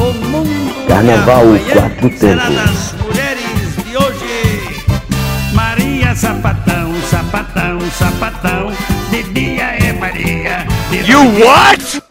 O mundo Carnaval de Quatro Tempos. das mulheres de hoje. Maria Sapatão, sapatão, sapatão. De dia é Maria. De You what?